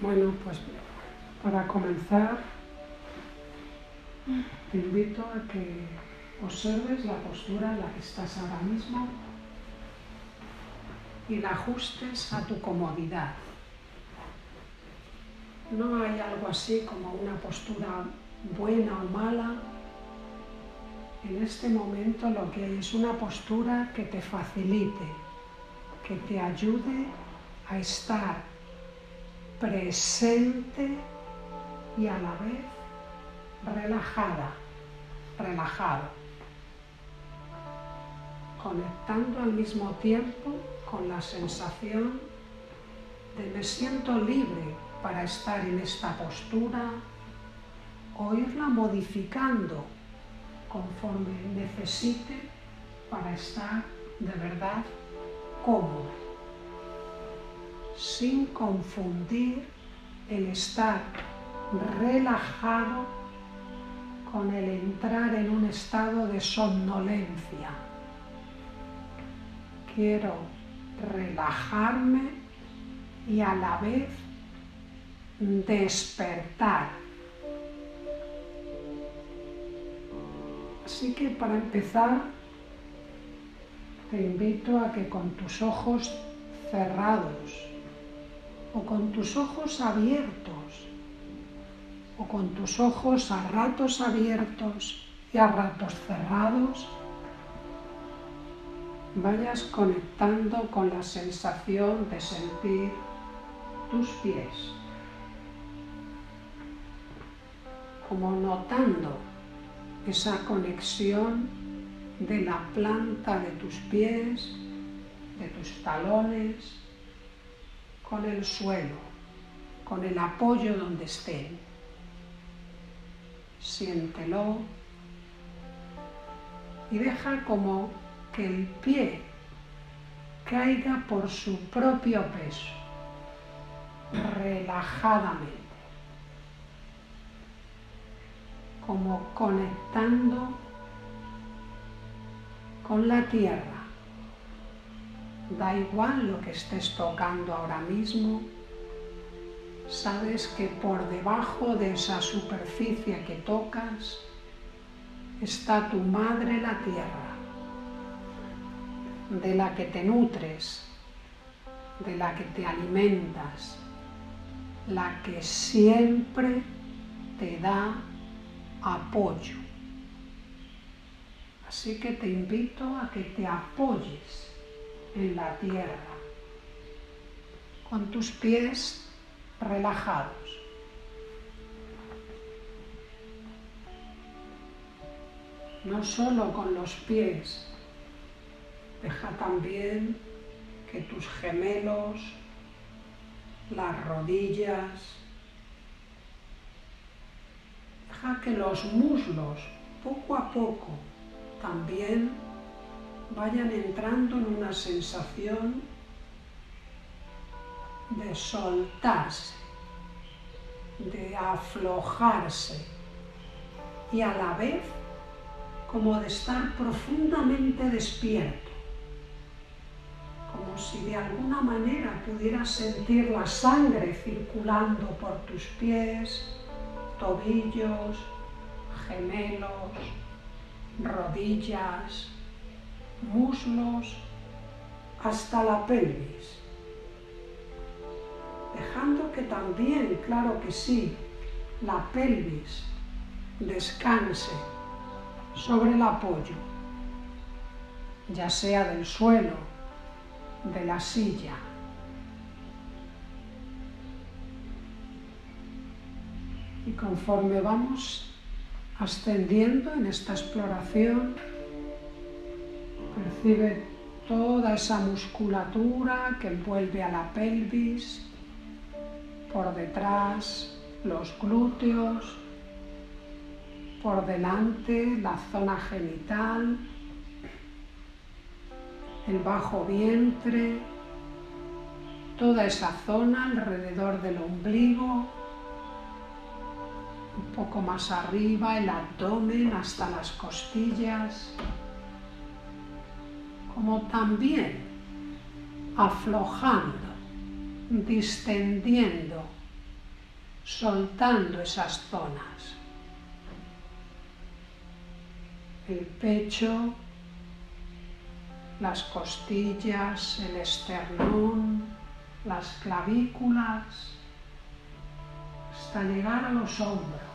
Bueno, pues para comenzar, te invito a que observes la postura en la que estás ahora mismo y la ajustes a tu comodidad. No hay algo así como una postura buena o mala. En este momento lo que hay es una postura que te facilite, que te ayude a estar presente y a la vez relajada, relajado, conectando al mismo tiempo con la sensación de me siento libre para estar en esta postura o irla modificando conforme necesite para estar de verdad cómodo sin confundir el estar relajado con el entrar en un estado de somnolencia. Quiero relajarme y a la vez despertar. Así que para empezar, te invito a que con tus ojos cerrados o con tus ojos abiertos, o con tus ojos a ratos abiertos y a ratos cerrados, vayas conectando con la sensación de sentir tus pies, como notando esa conexión de la planta de tus pies, de tus talones, con el suelo, con el apoyo donde estén. Siéntelo y deja como que el pie caiga por su propio peso, relajadamente, como conectando con la tierra. Da igual lo que estés tocando ahora mismo, sabes que por debajo de esa superficie que tocas está tu madre la tierra, de la que te nutres, de la que te alimentas, la que siempre te da apoyo. Así que te invito a que te apoyes en la tierra, con tus pies relajados. No solo con los pies, deja también que tus gemelos, las rodillas, deja que los muslos poco a poco también vayan entrando en una sensación de soltarse, de aflojarse y a la vez como de estar profundamente despierto, como si de alguna manera pudieras sentir la sangre circulando por tus pies, tobillos, gemelos, rodillas, muslos hasta la pelvis, dejando que también, claro que sí, la pelvis descanse sobre el apoyo, ya sea del suelo, de la silla. Y conforme vamos ascendiendo en esta exploración, Percibe toda esa musculatura que envuelve a la pelvis, por detrás los glúteos, por delante la zona genital, el bajo vientre, toda esa zona alrededor del ombligo, un poco más arriba el abdomen hasta las costillas como también aflojando, distendiendo soltando esas zonas. El pecho, las costillas, el esternón, las clavículas, hasta llegar a los hombros.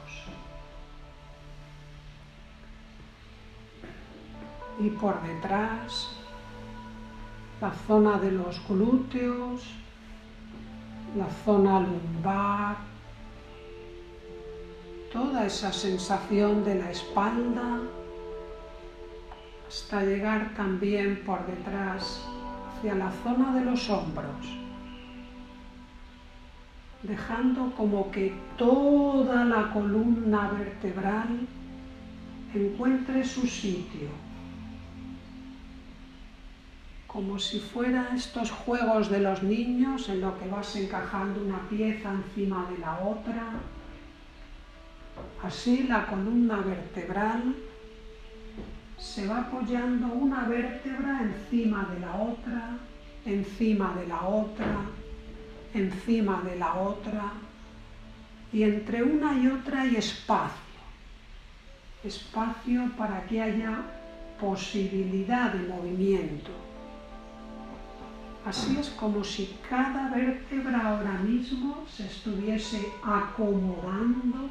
Y por detrás, la zona de los glúteos, la zona lumbar, toda esa sensación de la espalda, hasta llegar también por detrás hacia la zona de los hombros, dejando como que toda la columna vertebral encuentre su sitio, como si fueran estos juegos de los niños en lo que vas encajando una pieza encima de la otra. Así la columna vertebral se va apoyando una vértebra encima de la otra, encima de la otra, encima de la otra, y entre una y otra hay espacio, espacio para que haya posibilidad de movimiento. Así es como si cada vértebra ahora mismo se estuviese acomodando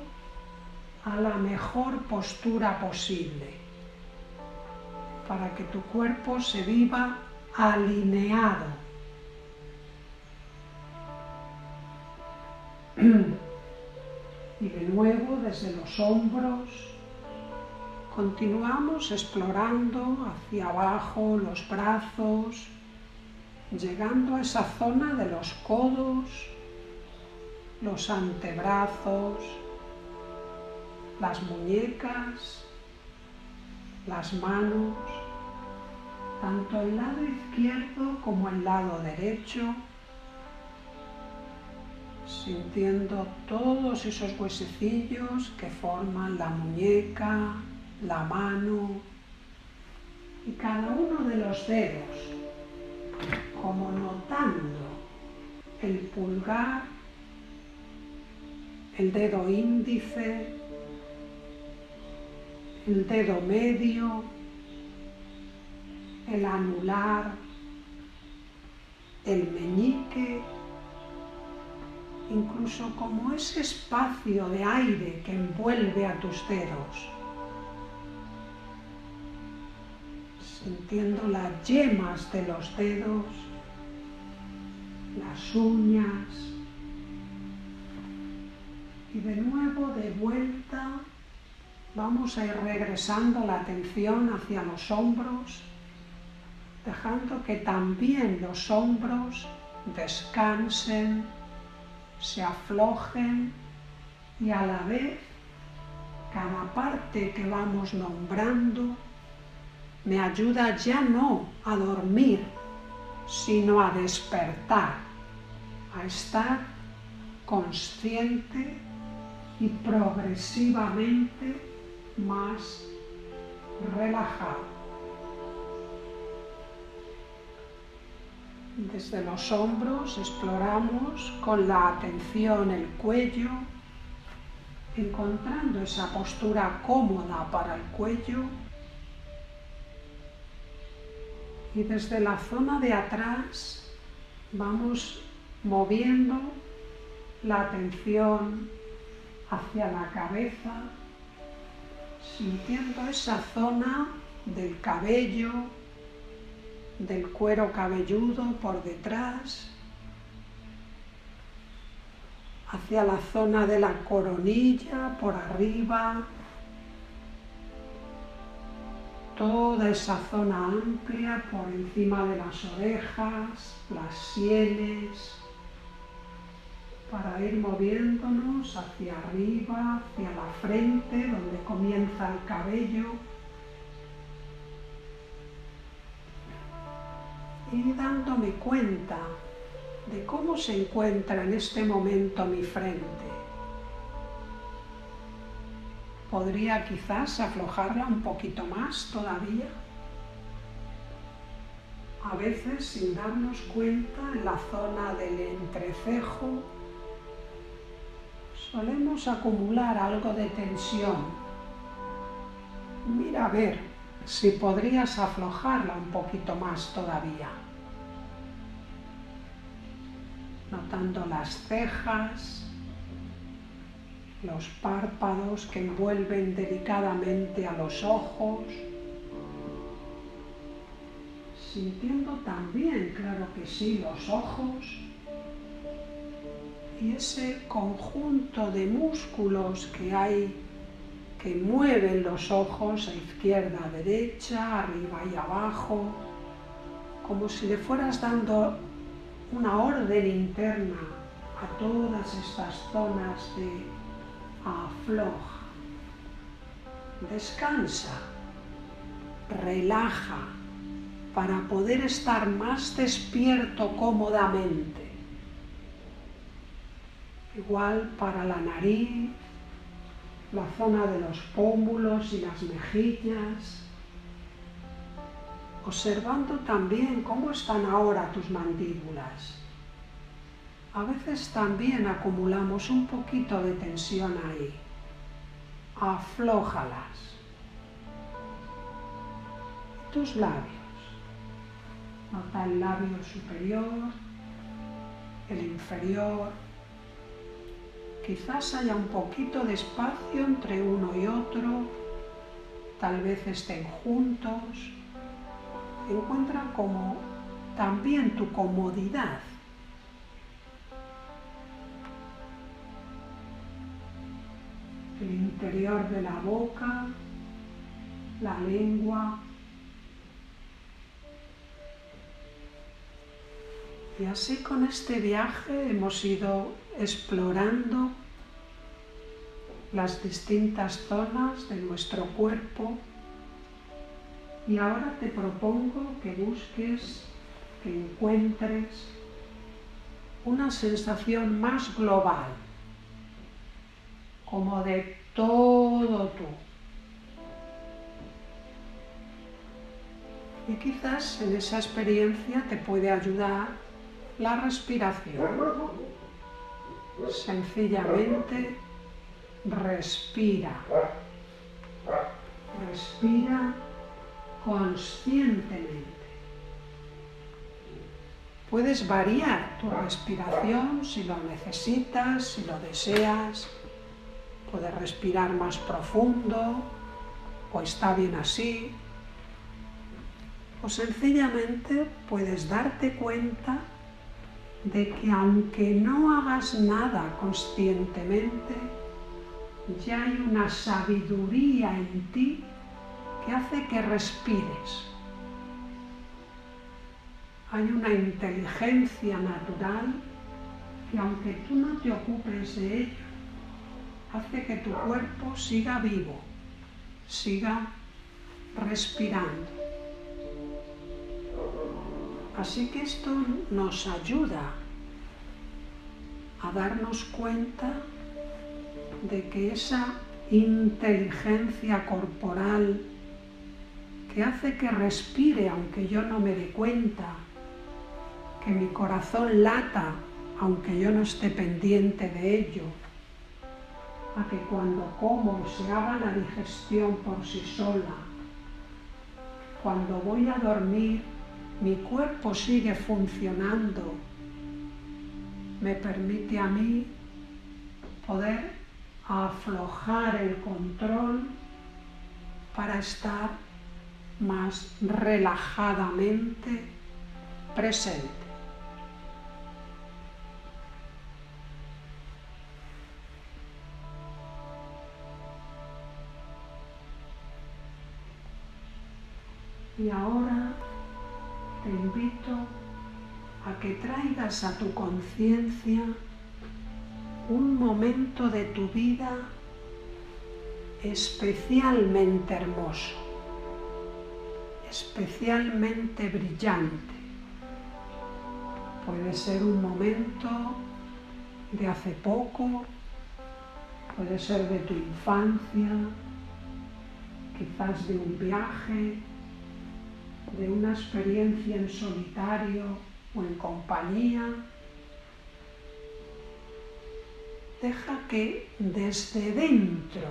a la mejor postura posible para que tu cuerpo se viva alineado. Y de nuevo desde los hombros continuamos explorando hacia abajo los brazos, llegando a esa zona de los codos, los antebrazos, las muñecas, las manos, tanto el lado izquierdo como el lado derecho, sintiendo todos esos huesecillos que forman la muñeca, la mano y cada uno de los dedos, como notando el pulgar, el dedo índice, el dedo medio, el anular, el meñique, incluso como ese espacio de aire que envuelve a tus dedos, sintiendo las yemas de los dedos, las uñas, y de nuevo de vuelta Vamos a ir regresando la atención hacia los hombros, dejando que también los hombros descansen, se aflojen y a la vez cada parte que vamos nombrando me ayuda ya no a dormir, sino a despertar, a estar consciente y progresivamente más relajado. Desde los hombros exploramos con la atención el cuello, encontrando esa postura cómoda para el cuello. Y desde la zona de atrás vamos moviendo la atención hacia la cabeza, sintiendo esa zona del cabello, del cuero cabelludo por detrás, hacia la zona de la coronilla por arriba, toda esa zona amplia por encima de las orejas, las sienes, para ir moviéndonos hacia arriba, hacia la frente, donde comienza el cabello. Y dándome cuenta de cómo se encuentra en este momento mi frente. Podría quizás aflojarla un poquito más todavía. A veces sin darnos cuenta en la zona del entrecejo solemos acumular algo de tensión. Mira a ver si podrías aflojarla un poquito más todavía. Notando las cejas, los párpados que envuelven delicadamente a los ojos, sintiendo también, claro que sí, los ojos y ese conjunto de músculos que hay que mueven los ojos a izquierda, a derecha, arriba y abajo, como si le fueras dando una orden interna a todas estas zonas de afloja. Descansa, relaja para poder estar más despierto cómodamente igual para la nariz, la zona de los pómulos y las mejillas, observando también cómo están ahora tus mandíbulas. A veces también acumulamos un poquito de tensión ahí. Aflójalas. Tus labios. Nota el labio superior, el inferior, Quizás haya un poquito de espacio entre uno y otro, tal vez estén juntos. Encuentra como también tu comodidad. El interior de la boca, la lengua, Y así con este viaje hemos ido explorando las distintas zonas de nuestro cuerpo y ahora te propongo que busques, que encuentres una sensación más global, como de todo tú. Y quizás en esa experiencia te puede ayudar la respiración. Sencillamente respira. Respira conscientemente. Puedes variar tu respiración si lo necesitas, si lo deseas. Puedes respirar más profundo o está bien así. O sencillamente puedes darte cuenta de que aunque no hagas nada conscientemente, ya hay una sabiduría en ti que hace que respires. Hay una inteligencia natural que aunque tú no te ocupes de ello, hace que tu cuerpo siga vivo, siga respirando. Así que esto nos ayuda a darnos cuenta de que esa inteligencia corporal que hace que respire aunque yo no me dé cuenta, que mi corazón lata aunque yo no esté pendiente de ello, a que cuando como se haga la digestión por sí sola, cuando voy a dormir mi cuerpo sigue funcionando, me permite a mí poder aflojar el control para estar más relajadamente presente. Y ahora te invito a que traigas a tu conciencia un momento de tu vida especialmente hermoso, especialmente brillante. Puede ser un momento de hace poco, puede ser de tu infancia, quizás de un viaje, de una experiencia en solitario o en compañía, Deja que desde dentro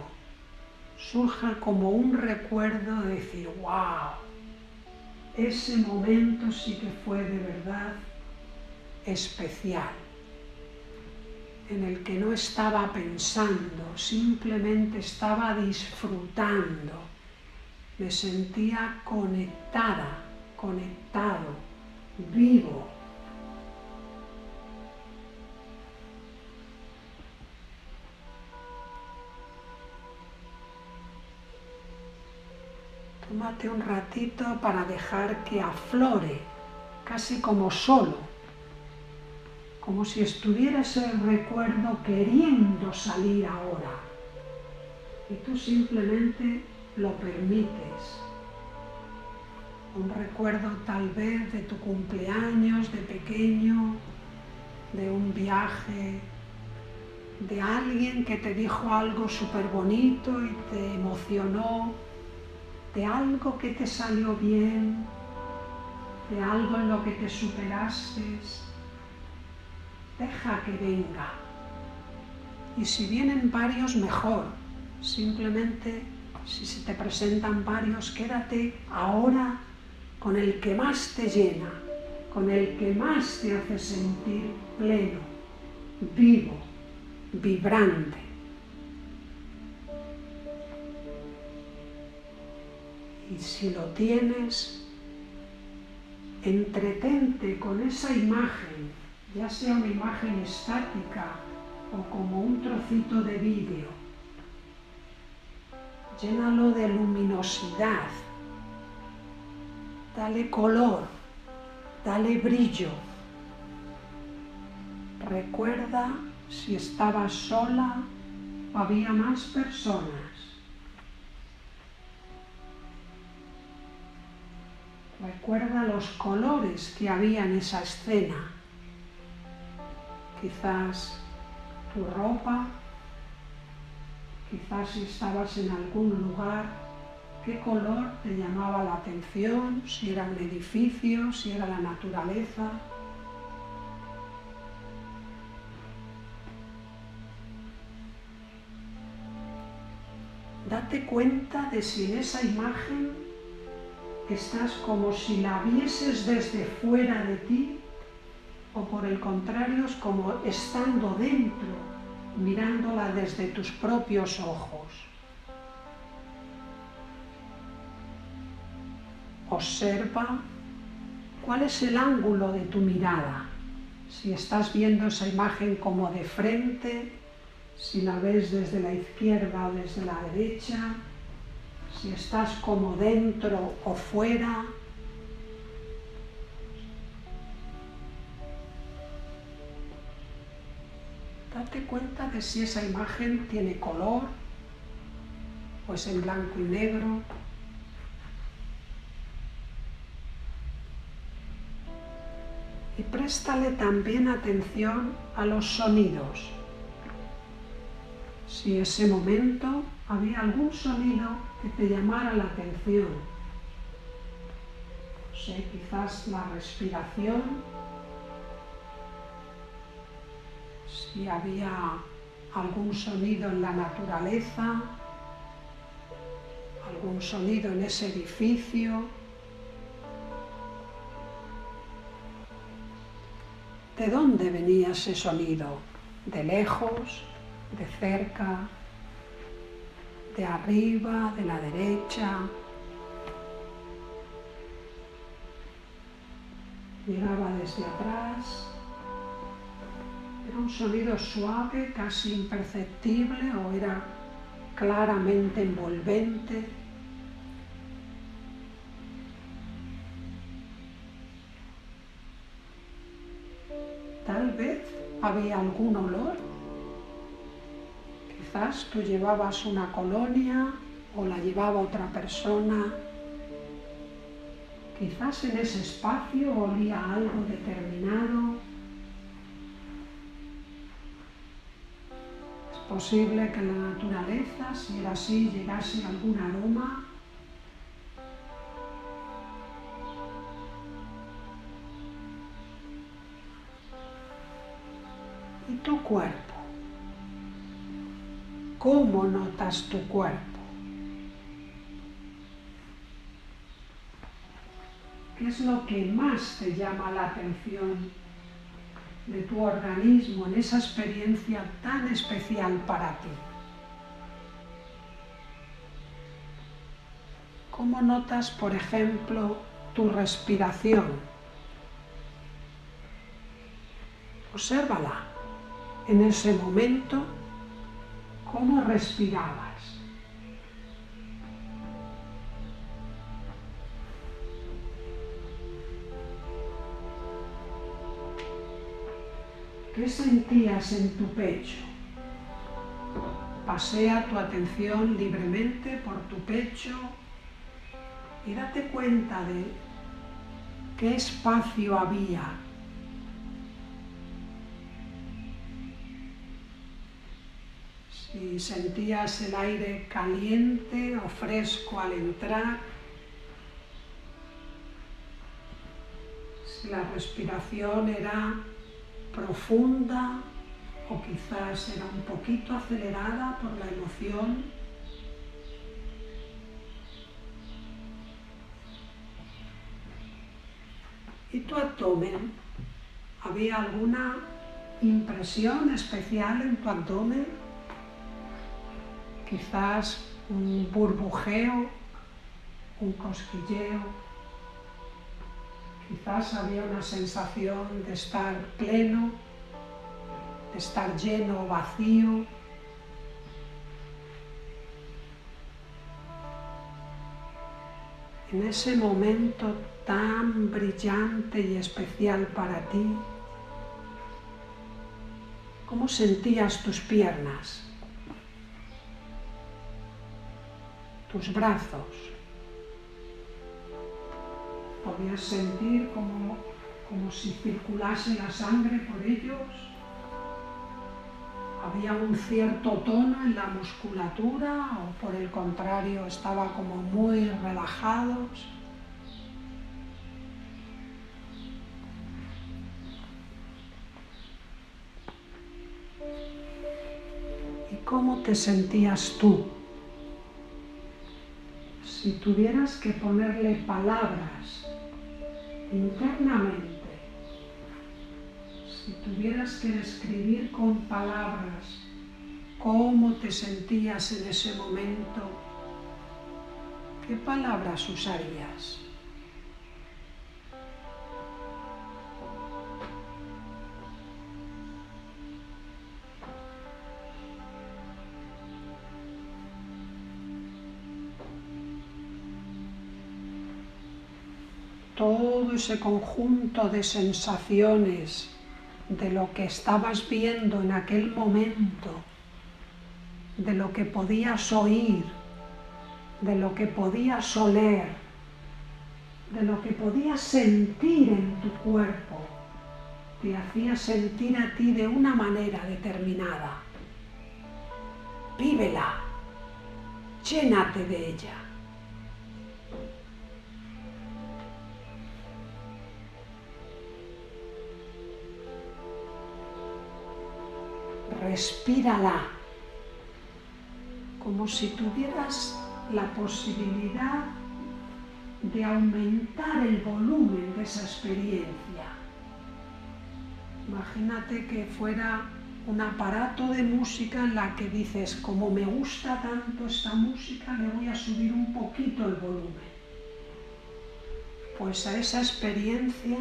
surja como un recuerdo de decir, wow, ese momento sí que fue de verdad especial, en el que no estaba pensando, simplemente estaba disfrutando, me sentía conectada, conectado, vivo Tómate un ratito para dejar que aflore, casi como solo, como si estuviera el recuerdo queriendo salir ahora. Y tú simplemente lo permites. Un recuerdo tal vez de tu cumpleaños, de pequeño, de un viaje, de alguien que te dijo algo súper bonito y te emocionó de algo que te salió bien, de algo en lo que te superaste, deja que venga. Y si vienen varios, mejor. Simplemente, si se te presentan varios, quédate ahora con el que más te llena, con el que más te hace sentir pleno, vivo, vibrante. Y si lo tienes, entretente con esa imagen, ya sea una imagen estática o como un trocito de vídeo. Llénalo de luminosidad, dale color, dale brillo. Recuerda si estabas sola o había más personas. Recuerda los colores que había en esa escena. Quizás tu ropa, quizás si estabas en algún lugar, qué color te llamaba la atención, si era un edificio, si era la naturaleza. Date cuenta de si en esa imagen estás como si la vieses desde fuera de ti o por el contrario es como estando dentro, mirándola desde tus propios ojos. Observa cuál es el ángulo de tu mirada. Si estás viendo esa imagen como de frente, si la ves desde la izquierda o desde la derecha, si estás como dentro o fuera. Date cuenta de si esa imagen tiene color o es en blanco y negro. Y préstale también atención a los sonidos. Si ese momento había algún sonido que te llamara la atención. No sé, quizás la respiración, si había algún sonido en la naturaleza, algún sonido en ese edificio. ¿De dónde venía ese sonido? ¿De lejos? ¿De cerca? de arriba, de la derecha. Llegaba desde atrás. Era un sonido suave, casi imperceptible o era claramente envolvente. Tal vez había algún olor Quizás tú llevabas una colonia o la llevaba otra persona. Quizás en ese espacio olía algo determinado. Posible que en la naturaleza, si era así, llegase algún aroma. Y tu cuerpo cómo notas tu cuerpo. ¿Qué es lo que más te llama la atención de tu organismo en esa experiencia tan especial para ti? ¿Cómo notas, por ejemplo, tu respiración? Obsérvala en ese momento cómo respirabas. ¿Qué sentías en tu pecho? Pasea tu atención libremente por tu pecho y date cuenta de qué espacio había si sentías el aire caliente o fresco al entrar, si la respiración era profunda o quizás era un poquito acelerada por la emoción. ¿Y tu abdomen? ¿Había alguna impresión especial en tu abdomen? quizás un burbujeo, un cosquilleo, quizás había una sensación de estar pleno, de estar lleno o vacío. En ese momento tan brillante y especial para ti, ¿cómo sentías tus piernas? tus brazos. Podías sentir como, como si circulase la sangre por ellos. Había un cierto tono en la musculatura o por el contrario estaba como muy relajados. ¿Y cómo te sentías tú? si tuvieras que ponerle palabras internamente, si tuvieras que describir con palabras cómo te sentías en ese momento, ¿qué palabras usarías? Ese conjunto de sensaciones de lo que estabas viendo en aquel momento, de lo que podías oír, de lo que podías oler, de lo que podías sentir en tu cuerpo, te hacía sentir a ti de una manera determinada. Vívela, llénate de ella. Respírala como si tuvieras la posibilidad de aumentar el volumen de esa experiencia. Imagínate que fuera un aparato de música en la que dices, como me gusta tanto esta música, le voy a subir un poquito el volumen. Pues a esa experiencia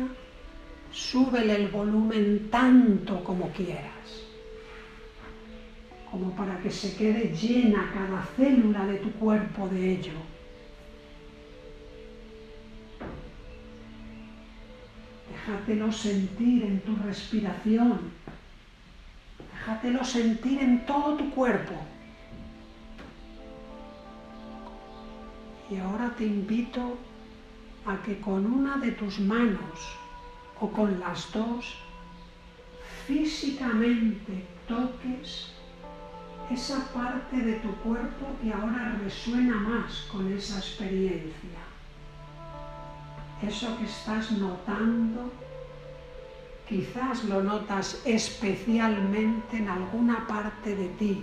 súbele el volumen tanto como quieras como para que se quede llena cada célula de tu cuerpo de ello. Déjatelo sentir en tu respiración. Déjatelo sentir en todo tu cuerpo. Y ahora te invito a que con una de tus manos o con las dos físicamente toques esa parte de tu cuerpo que ahora resuena más con esa experiencia. Eso que estás notando, quizás lo notas especialmente en alguna parte de ti,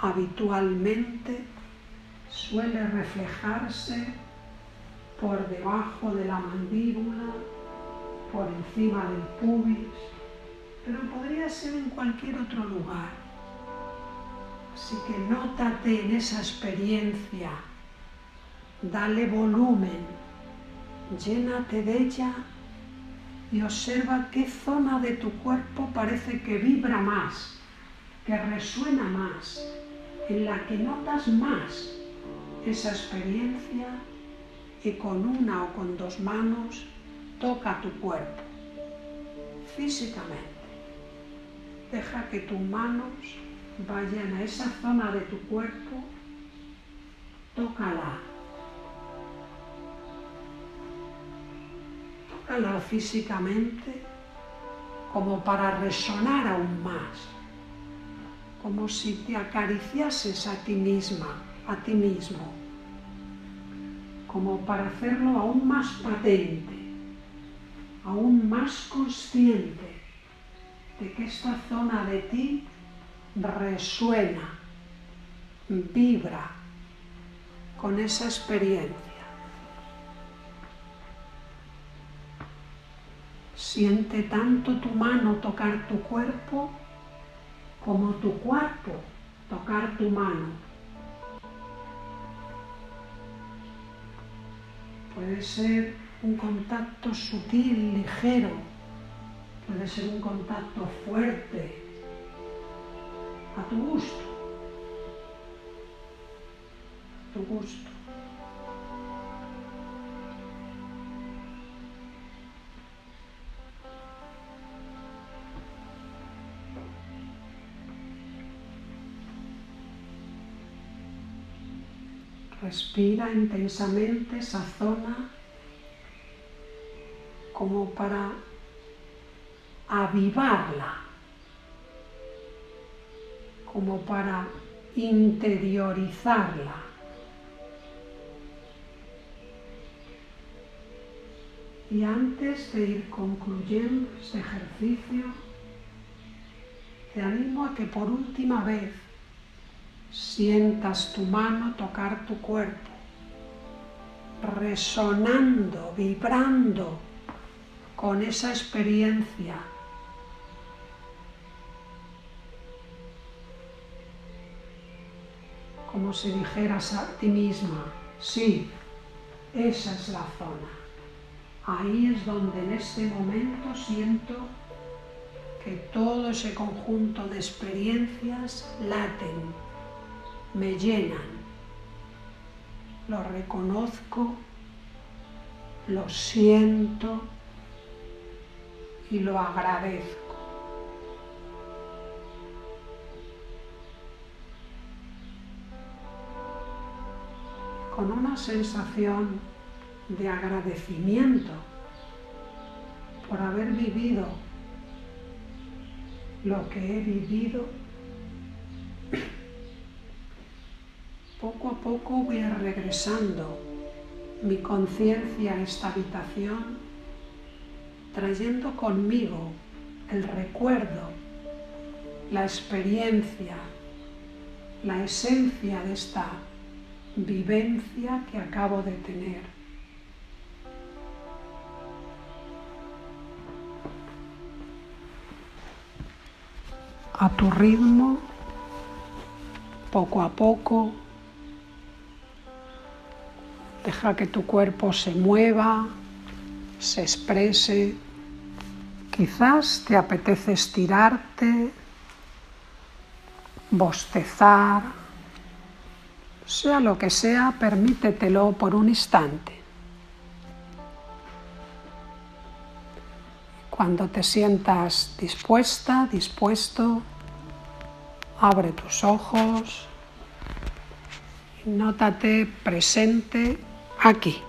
habitualmente suele reflejarse por debajo de la mandíbula, por encima del pubis, pero podría ser en cualquier otro lugar. Así que nótate en esa experiencia, dale volumen, llénate de ella y observa qué zona de tu cuerpo parece que vibra más, que resuena más, en la que notas más esa experiencia y con una o con dos manos toca tu cuerpo físicamente. Deja que tus manos vayan a esa zona de tu cuerpo, tócala. Tócala físicamente como para resonar aún más, como si te acariciases a ti misma, a ti mismo como para hacerlo aún más patente, aún más consciente de que esta zona de ti resuena, vibra con esa experiencia. Siente tanto tu mano tocar tu cuerpo como tu cuerpo tocar tu mano. Puede ser un contacto sutil, ligero, puede ser un contacto fuerte, a tu gusto, tu gusto. Respira intensamente esa zona como para avivarla, como para interiorizarla. Y antes de ir concluyendo este ejercicio, te animo a que por última vez sientas tu mano tocar tu cuerpo, resonando, vibrando con esa experiencia. Como si dijeras a ti misma, sí, esa es la zona. Ahí es donde en este momento siento que todo ese conjunto de experiencias laten me llenan. Lo reconozco, lo siento y lo agradezco. Con una sensación de agradecimiento por haber vivido lo que he vivido. Poco a poco voy regresando mi conciencia a esta habitación, trayendo conmigo el recuerdo, la experiencia, la esencia de esta vivencia que acabo de tener. A tu ritmo, poco a poco, Deja que tu cuerpo se mueva, se exprese. Quizás te apetece estirarte, bostezar, sea lo que sea, permítetelo por un instante. Cuando te sientas dispuesta, dispuesto, abre tus ojos, nótate presente aquí.